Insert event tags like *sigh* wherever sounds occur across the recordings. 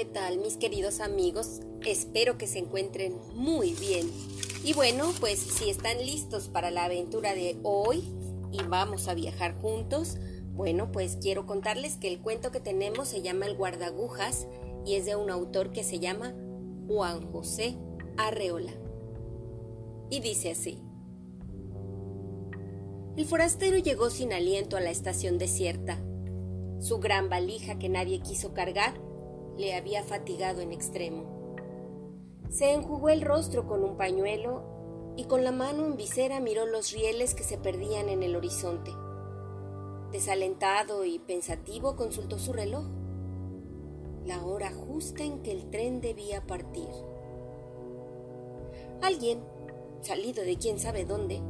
¿Qué tal mis queridos amigos? Espero que se encuentren muy bien. Y bueno, pues si están listos para la aventura de hoy y vamos a viajar juntos, bueno, pues quiero contarles que el cuento que tenemos se llama El guardagujas y es de un autor que se llama Juan José Arreola. Y dice así. El forastero llegó sin aliento a la estación desierta. Su gran valija que nadie quiso cargar le había fatigado en extremo. Se enjugó el rostro con un pañuelo y con la mano en visera miró los rieles que se perdían en el horizonte. Desalentado y pensativo consultó su reloj. La hora justa en que el tren debía partir. Alguien, salido de quién sabe dónde,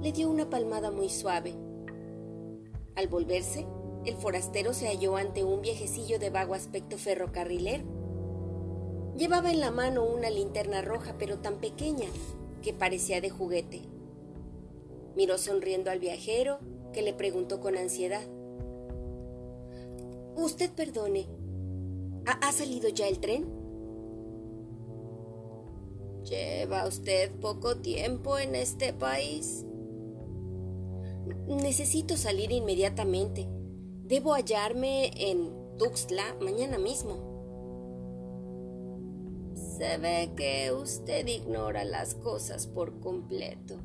le dio una palmada muy suave. Al volverse, el forastero se halló ante un viejecillo de vago aspecto ferrocarrilero. Llevaba en la mano una linterna roja, pero tan pequeña que parecía de juguete. Miró sonriendo al viajero, que le preguntó con ansiedad. Usted perdone, ¿ha, salido ya el tren? ¿Lleva usted poco tiempo en este país? Necesito salir inmediatamente. Debo hallarme en Tuxtla mañana mismo. Se ve que usted ignora las cosas por completo.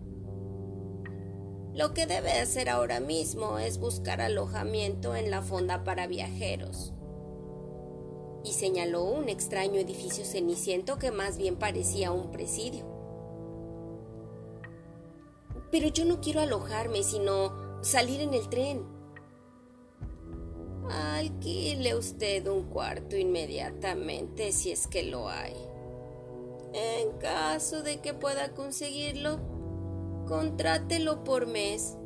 Lo que debe hacer ahora mismo es buscar alojamiento en la fonda para viajeros. Y señaló un extraño edificio ceniciento que más bien parecía un presidio. Pero yo no quiero alojarme, sino salir en el tren. Alquile usted un cuarto inmediatamente si es que lo hay. En caso de que pueda conseguirlo, contrátelo por mes.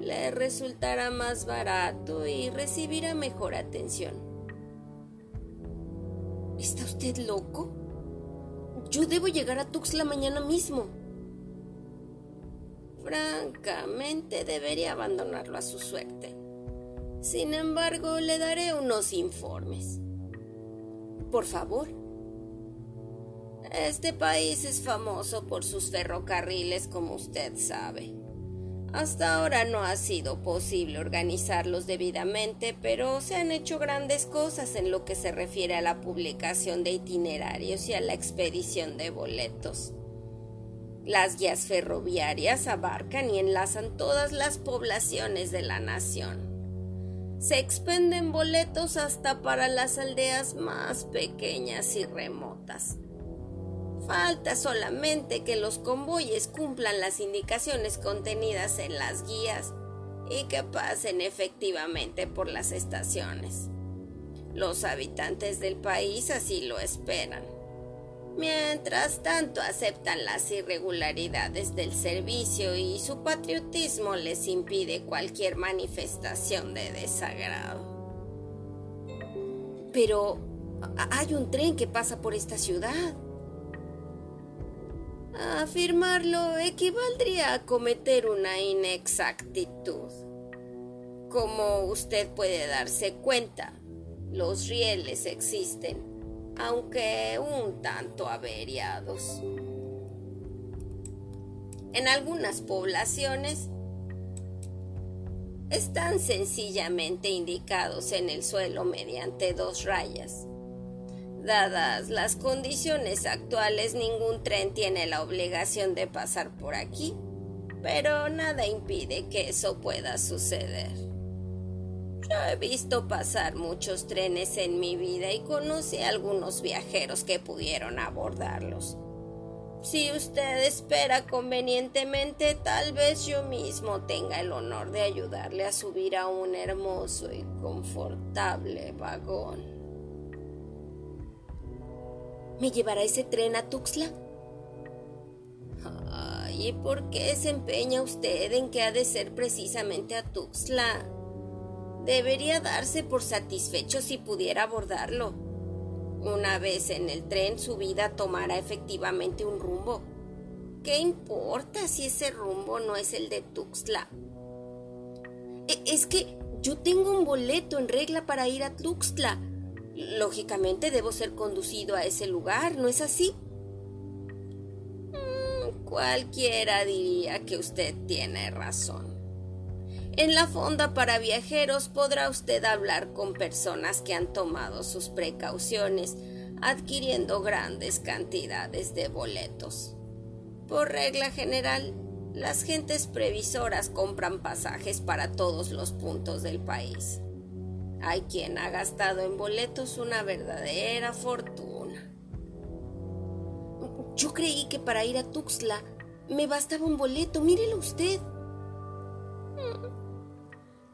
Le resultará más barato y recibirá mejor atención. ¿Está usted loco? Yo debo llegar a Tuxtla mañana mismo. Francamente, debería abandonarlo a su suerte. Sin embargo, le daré unos informes. Por favor. Este país es famoso por sus ferrocarriles, como usted sabe. Hasta ahora no ha sido posible organizarlos debidamente, pero se han hecho grandes cosas en lo que se refiere a la publicación de itinerarios y a la expedición de boletos. Las guías ferroviarias abarcan y enlazan todas las poblaciones de la nación se expenden boletos hasta para las aldeas más pequeñas y remotas. Falta solamente que los convoyes cumplan las indicaciones contenidas en las guías y que pasen efectivamente por las estaciones. Los habitantes del país así lo esperan. Mientras tanto aceptan las irregularidades del servicio y su patriotismo les impide cualquier manifestación de desagrado. Pero hay un tren que pasa por esta ciudad. Afirmarlo equivaldría a cometer una inexactitud. Como usted puede darse cuenta, los rieles existen aunque un tanto averiados. En algunas poblaciones están sencillamente indicados en el suelo mediante dos rayas. Dadas las condiciones actuales, ningún tren tiene la obligación de pasar por aquí, pero nada impide que eso pueda suceder. Yo he visto pasar muchos trenes en mi vida y conocí a algunos viajeros que pudieron abordarlos. Si usted espera convenientemente, tal vez yo mismo tenga el honor de ayudarle a subir a un hermoso y confortable vagón. ¿Me llevará ese tren a Tuxtla? Ay, ¿y por qué se empeña usted en que ha de ser precisamente a Tuxtla? Debería darse por satisfecho si pudiera abordarlo. Una vez en el tren su vida tomará efectivamente un rumbo. ¿Qué importa si ese rumbo no es el de Tuxtla? E, es que yo tengo un boleto en regla para ir a Tuxtla. Lógicamente debo ser conducido a ese lugar, ¿no es así? Mm, cualquiera diría que usted tiene razón. En la fonda para viajeros podrá usted hablar con personas que han tomado sus precauciones adquiriendo grandes cantidades de boletos. Por regla general, las gentes previsoras compran pasajes para todos los puntos del país. Hay quien ha gastado en boletos una verdadera fortuna. Yo creí que para ir a Tuxtla me bastaba un boleto, mírelo usted.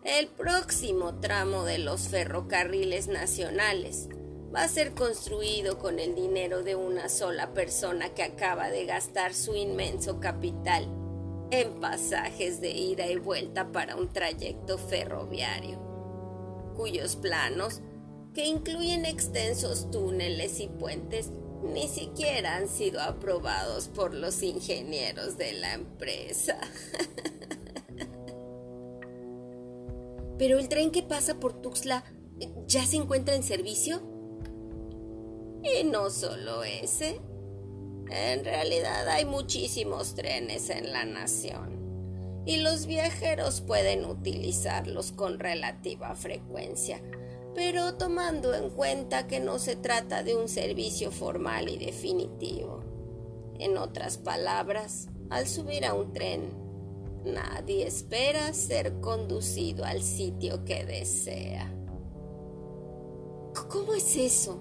El próximo tramo de los ferrocarriles nacionales va a ser construido con el dinero de una sola persona que acaba de gastar su inmenso capital en pasajes de ida y vuelta para un trayecto ferroviario cuyos planos, que incluyen extensos túneles y puentes, ni siquiera han sido aprobados por los ingenieros de la empresa. *laughs* Pero el tren que pasa por Tuxtla ya se encuentra en servicio. Y no solo ese. En realidad hay muchísimos trenes en la nación y los viajeros pueden utilizarlos con relativa frecuencia, pero tomando en cuenta que no se trata de un servicio formal y definitivo. En otras palabras, al subir a un tren, nadie espera ser conducido al sitio que desea. ¿Cómo es eso?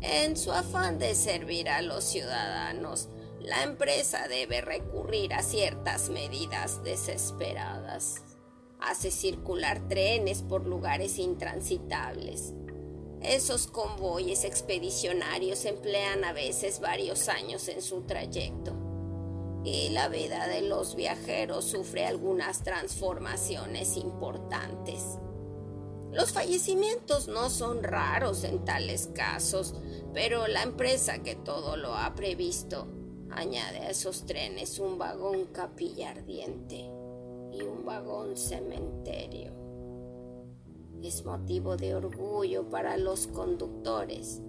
En su afán de servir a los ciudadanos, la empresa debe recurrir a ciertas medidas desesperadas. Hace circular trenes por lugares intransitables. Esos convoyes expedicionarios emplean a veces varios años en su trayecto. Y la vida de los viajeros sufre algunas transformaciones importantes. Los fallecimientos no son raros en tales casos, pero la empresa que todo lo ha previsto Añade a esos trenes un vagón capilla ardiente y un vagón cementerio. Es motivo de orgullo para los conductores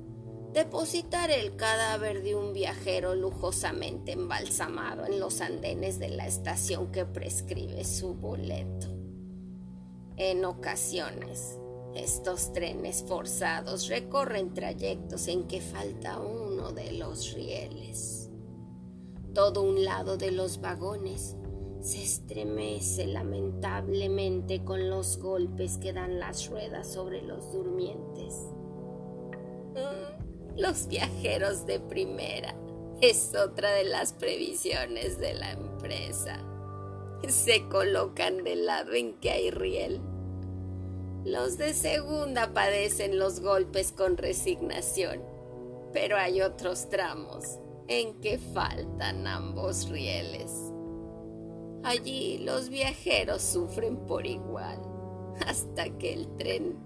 depositar el cadáver de un viajero lujosamente embalsamado en los andenes de la estación que prescribe su boleto. En ocasiones, estos trenes forzados recorren trayectos en que falta uno de los rieles. Todo un lado de los vagones se estremece lamentablemente con los golpes que dan las ruedas sobre los durmientes. Los viajeros de primera es otra de las previsiones de la empresa. Se colocan del lado en que hay riel. Los de segunda padecen los golpes con resignación, pero hay otros tramos en que faltan ambos rieles. Allí los viajeros sufren por igual hasta que el tren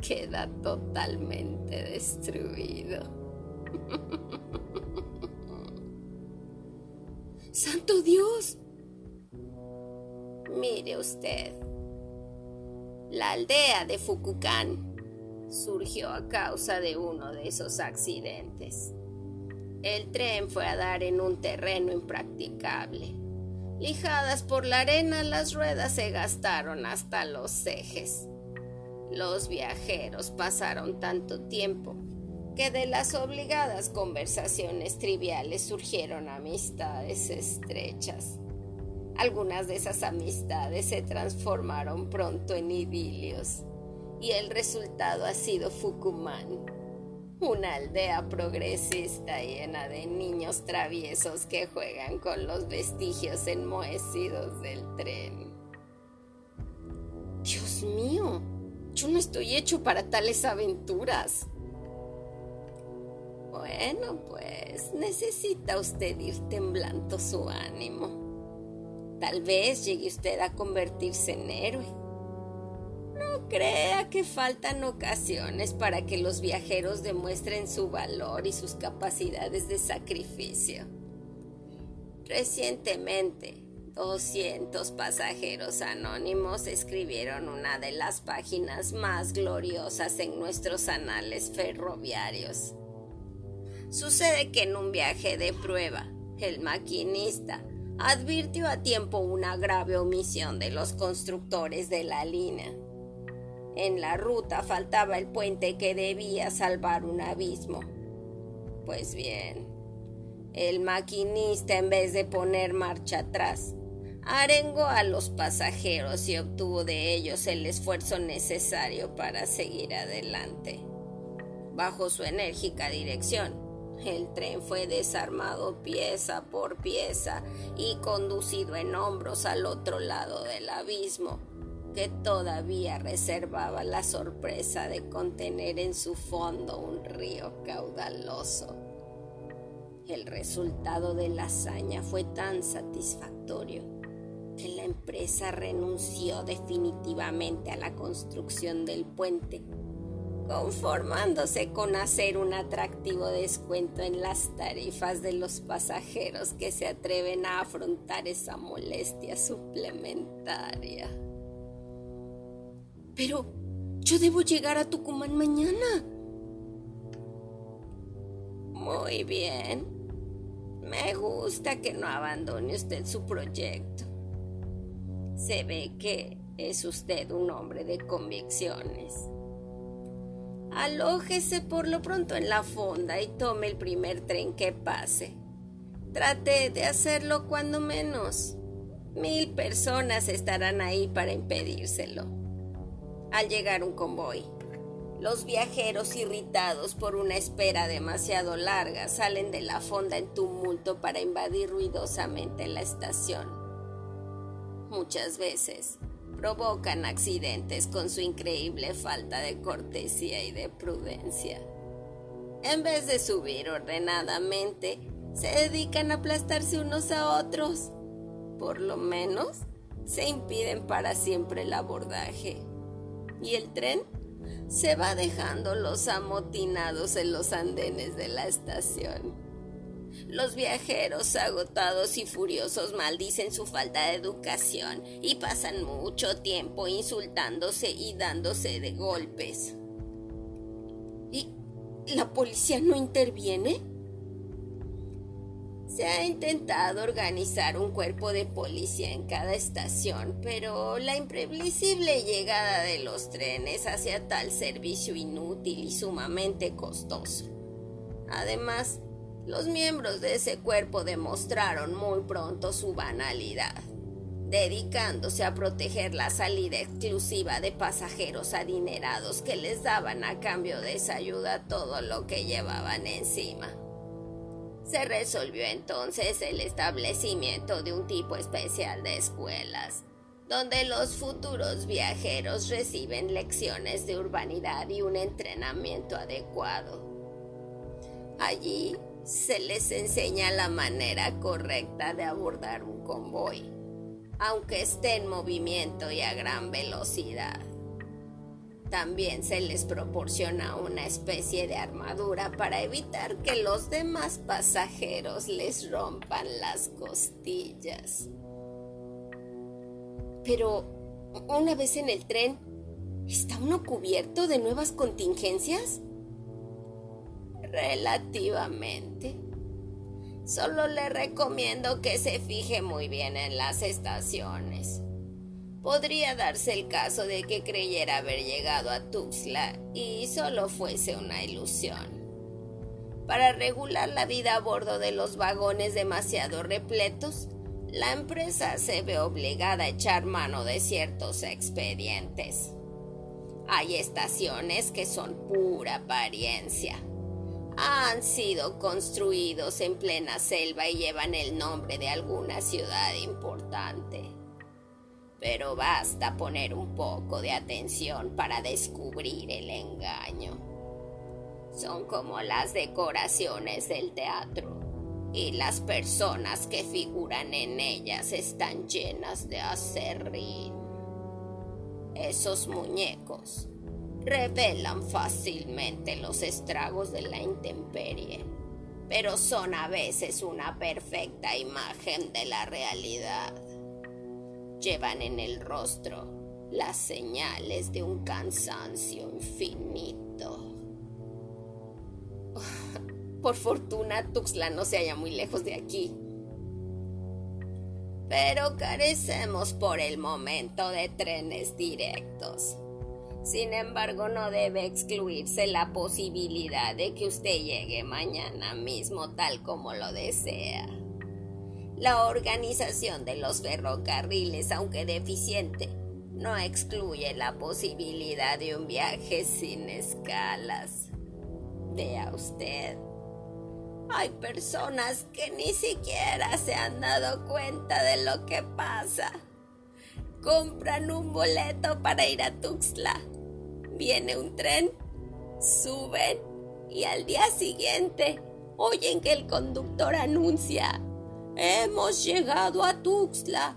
queda totalmente destruido. *laughs* ¡Santo Dios! Mire usted, la aldea de Fukukan surgió a causa de uno de esos accidentes. El tren fue a dar en un terreno impracticable. Lijadas por la arena, las ruedas se gastaron hasta los ejes. Los viajeros pasaron tanto tiempo que de las obligadas conversaciones triviales surgieron amistades estrechas. Algunas de esas amistades se transformaron pronto en idilios y el resultado ha sido Fukuman una aldea progresista llena de niños traviesos que juegan con los vestigios enmohecidos del tren. Dios mío, yo no estoy hecho para tales aventuras. Bueno, pues necesita usted ir temblando su ánimo. Tal vez llegue usted a convertirse en héroe crea que faltan ocasiones para que los viajeros demuestren su valor y sus capacidades de sacrificio. Recientemente, 200 pasajeros anónimos escribieron una de las páginas más gloriosas en nuestros anales ferroviarios. Sucede que en un viaje de prueba, el maquinista advirtió a tiempo una grave omisión de los constructores de la línea. En la ruta faltaba el puente que debía salvar un abismo. Pues bien, el maquinista en vez de poner marcha atrás, arengó a los pasajeros y obtuvo de ellos el esfuerzo necesario para seguir adelante. Bajo su enérgica dirección, el tren fue desarmado pieza por pieza y conducido en hombros al otro lado del abismo, que todavía reservaba la sorpresa de contener en su fondo un río caudaloso. El resultado de la hazaña fue tan satisfactorio que la empresa renunció definitivamente a la construcción del puente, conformándose con hacer un atractivo descuento en las tarifas de los pasajeros que se atreven a afrontar esa molestia suplementaria. Pero yo debo llegar a Tucumán mañana. Muy bien. Me gusta que no abandone usted su proyecto. Se ve que es usted un hombre de convicciones. Alójese por lo pronto en la fonda y tome el primer tren que pase. Trate de hacerlo cuando menos. Mil personas estarán ahí para impedírselo. Al llegar un convoy, los viajeros irritados por una espera demasiado larga salen de la fonda en tumulto para invadir ruidosamente la estación muchas veces provocan accidentes con su increíble falta de cortesía y de prudencia. En vez de subir ordenadamente, se dedican a aplastarse unos a otros. Por lo menos, se impiden para siempre el abordaje. Y el tren se va dejando los amotinados en los andenes de la estación. Los viajeros agotados y furiosos maldicen su falta de educación y pasan mucho tiempo insultándose y dándose de golpes. ¿Y la policía no interviene? Se ha intentado organizar un cuerpo de policía en cada estación, pero la imprevisible llegada de los trenes hacía tal servicio inútil y sumamente costoso. Además, los miembros de ese cuerpo demostraron muy pronto su banalidad, dedicándose a proteger la salida exclusiva de pasajeros adinerados que les daban a cambio de esa ayuda todo lo que llevaban encima. Se resolvió entonces el establecimiento de un tipo especial de escuelas, donde los futuros viajeros reciben lecciones de urbanidad y un entrenamiento adecuado. Allí se les enseña la manera correcta de abordar un convoy, aunque esté en movimiento y a gran velocidad. También se les proporciona una especie de armadura para evitar que los demás pasajeros les rompan las costillas. Pero, una vez en el tren, ¿está uno cubierto de nuevas contingencias? Relativamente. Solo le recomiendo que se fije muy bien en las estaciones. Podría darse el caso de que creyera haber llegado a Tuxtla y solo fuese una ilusión. Para regular la vida a bordo de los vagones demasiado repletos, la empresa se ve obligada a echar mano de ciertos expedientes. Hay estaciones que son pura apariencia han sido construidos en plena selva y llevan el nombre de alguna ciudad importante. Pero basta poner un poco de atención para descubrir el engaño. Son como las decoraciones del teatro y las personas que figuran en ellas están llenas de acerrín. Esos muñecos revelan fácilmente los estragos de la intemperie, pero son a veces una perfecta imagen de la realidad. llevan en el rostro las señales de un cansancio infinito. *laughs* Por fortuna, Tuxtla no se halla muy lejos de aquí. Pero carecemos por el momento de trenes directos. Sin embargo, no debe excluirse la posibilidad de que usted llegue mañana mismo tal como lo desea. La organización de los ferrocarriles, aunque deficiente, no excluye la posibilidad de un viaje sin escalas. Vea usted, hay personas que ni siquiera se han dado cuenta de lo que pasa. Compran un boleto para ir a Tuxtla. Viene un tren, suben y al día siguiente oyen que el conductor anuncia, hemos llegado a Tuxtla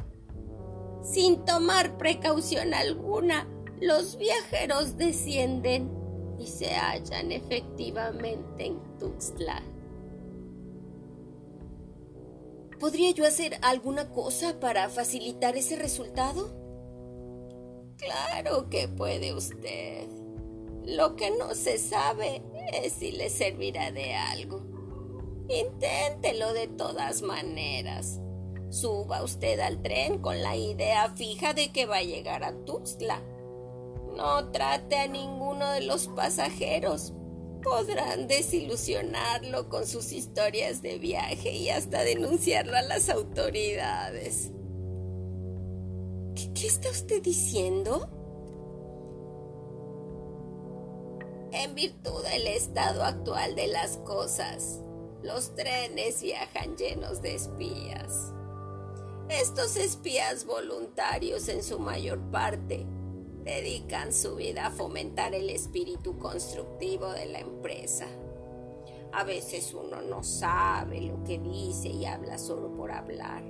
sin tomar precaución alguna, los viajeros descienden y se hallan efectivamente en Tuxtla. ¿Podría yo hacer alguna cosa para facilitar ese resultado? Claro que puede usted. Lo que no se sabe es si le servirá de algo. Inténtelo de todas maneras. Suba usted al tren con la idea fija de que va a llegar a Tuxtla. No trate a ninguno de los pasajeros. Podrán desilusionarlo con sus historias de viaje y hasta denunciarlo a las autoridades. ¿Qué, está usted diciendo? En virtud del estado actual de las cosas, los trenes viajan llenos de espías. Estos espías voluntarios en su mayor parte dedican su vida a fomentar el espíritu constructivo de la empresa. A veces uno no sabe lo que dice y habla solo por hablar,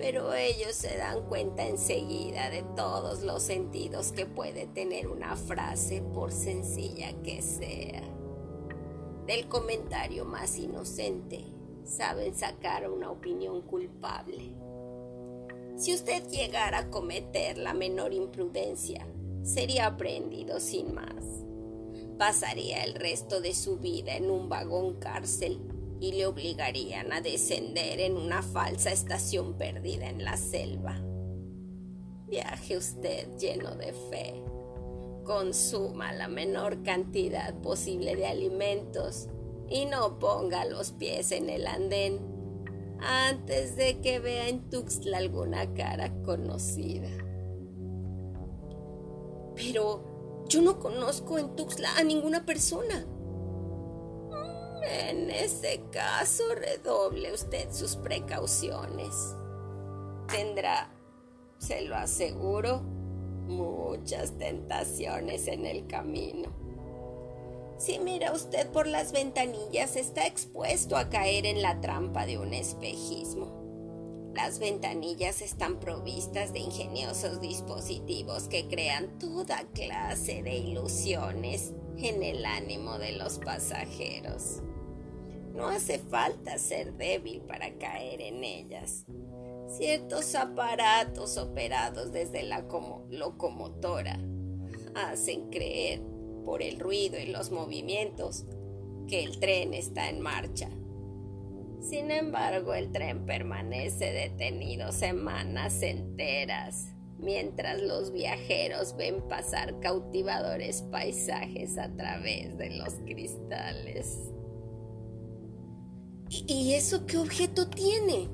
pero ellos se dan cuenta enseguida de todos los sentidos que puede tener una frase por sencilla que sea. Del comentario más inocente saben sacar una opinión culpable. Si usted llegara a cometer la menor imprudencia, sería aprehendido sin más. Pasaría el resto de su vida en un vagón cárcel y le obligarían a descender en una falsa estación perdida en la selva. Viaje usted lleno de fe. Consuma la menor cantidad posible de alimentos y no ponga los pies en el andén antes de que vea en Tuxtla alguna cara conocida. Pero yo no conozco en Tuxtla a ninguna persona. En ese caso, redoble usted sus precauciones. Tendrá, se lo aseguro, muchas tentaciones en el camino. Si mira usted por las ventanillas, está expuesto a caer en la trampa de un espejismo. Las ventanillas están provistas de ingeniosos dispositivos que crean toda clase de ilusiones en el ánimo de los pasajeros. No hace falta ser débil para caer en ellas. Ciertos aparatos operados desde la locomotora hacen creer por el ruido y los movimientos que el tren está en marcha. Sin embargo, el tren permanece detenido semanas enteras mientras los viajeros ven pasar cautivadores paisajes a través de los cristales. ¿Y eso qué objeto tiene?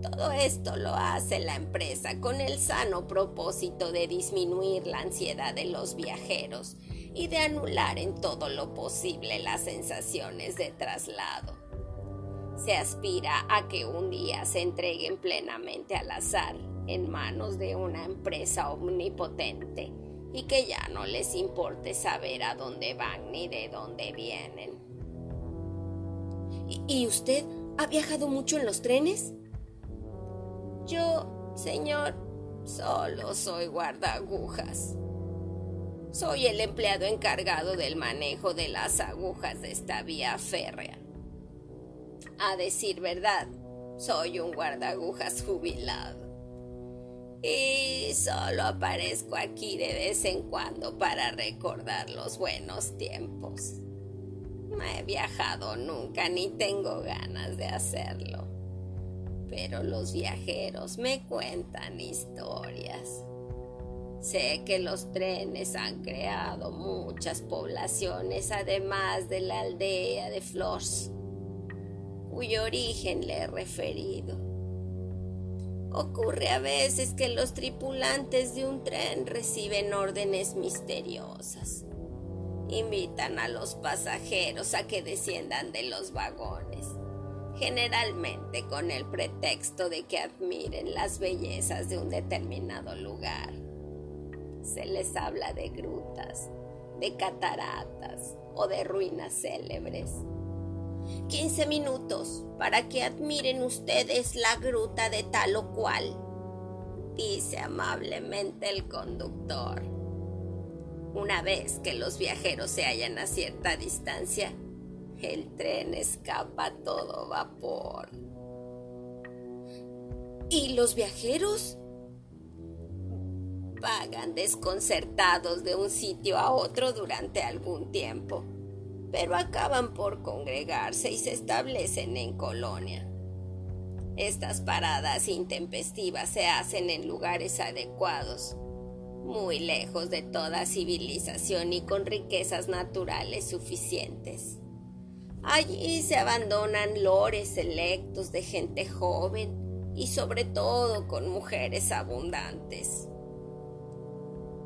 Todo esto lo hace la empresa con el sano propósito de disminuir la ansiedad de los viajeros y de anular en todo lo posible las sensaciones de traslado. Se aspira a que un día se entreguen plenamente al azar en manos de una empresa omnipotente y que ya no les importe saber a dónde van ni de dónde vienen. ¿Y usted ha viajado mucho en los trenes? Yo, señor, solo soy guardaagujas. Soy el empleado encargado del manejo de las agujas de esta vía férrea. A decir verdad, soy un guardaagujas jubilado. y solo aparezco aquí de vez en cuando para recordar los buenos tiempos. No he viajado nunca ni tengo ganas de hacerlo. Pero los viajeros me cuentan historias. Sé que los trenes han creado muchas poblaciones además de la aldea de Flores, cuyo origen le he referido Ocurre a veces que los tripulantes de un tren reciben órdenes misteriosas. Invitan a los pasajeros a que desciendan de los vagones, generalmente con el pretexto de que admiren las bellezas de un determinado lugar. Se les habla de grutas, de cataratas o de ruinas célebres 15 minutos para que admiren ustedes la gruta de tal o cual, dice amablemente el conductor. Una vez que los viajeros se hallan a cierta distancia, el tren escapa a todo vapor. ¿Y los viajeros? Vagan desconcertados de un sitio a otro durante algún tiempo pero acaban por congregarse y se establecen en colonia. Estas paradas intempestivas se hacen en lugares adecuados, muy lejos de toda civilización y con riquezas naturales suficientes. Allí se abandonan lores selectos de gente joven y sobre todo con mujeres abundantes.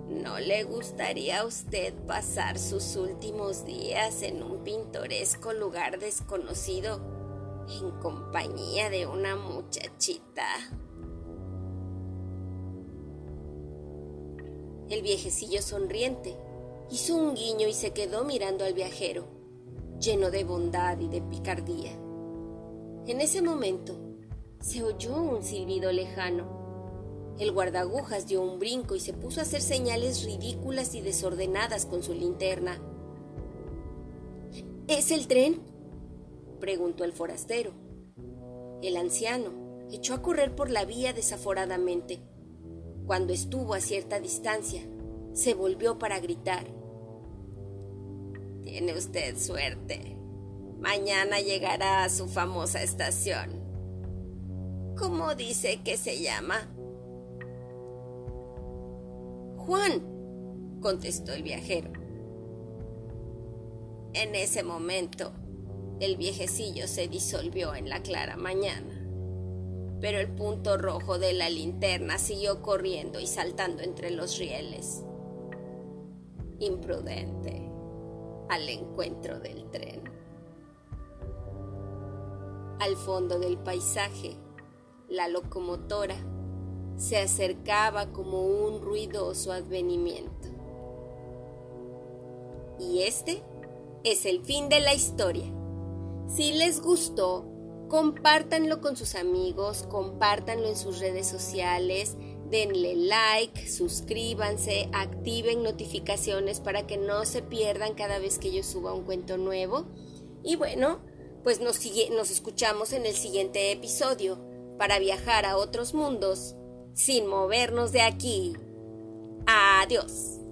¿No le gustaría a usted pasar sus últimos días en un pintoresco lugar desconocido en compañía de una muchachita? El viejecillo sonriente hizo un guiño y se quedó mirando al viajero, lleno de bondad y de picardía. En ese momento se oyó un silbido lejano el guardagujas dio un brinco y se puso a hacer señales ridículas y desordenadas con su linterna. ¿Es el tren? preguntó el forastero. El anciano echó a correr por la vía desaforadamente. Cuando estuvo a cierta distancia, se volvió para gritar. Tiene usted suerte. Mañana llegará a su famosa estación. ¿Cómo dice que se llama? Juan, contestó el viajero. En ese momento, el viejecillo se disolvió en la clara mañana, pero el punto rojo de la linterna siguió corriendo y saltando entre los rieles. Imprudente, al encuentro del tren. Al fondo del paisaje, la locomotora se acercaba como un ruidoso advenimiento. Y este es el fin de la historia. Si les gustó, compártanlo con sus amigos, compártanlo en sus redes sociales, denle like, suscríbanse, activen notificaciones para que no se pierdan cada vez que yo suba un cuento nuevo. Y bueno, pues nos, nos escuchamos en el siguiente episodio para viajar a otros mundos sin movernos de aquí. Adiós.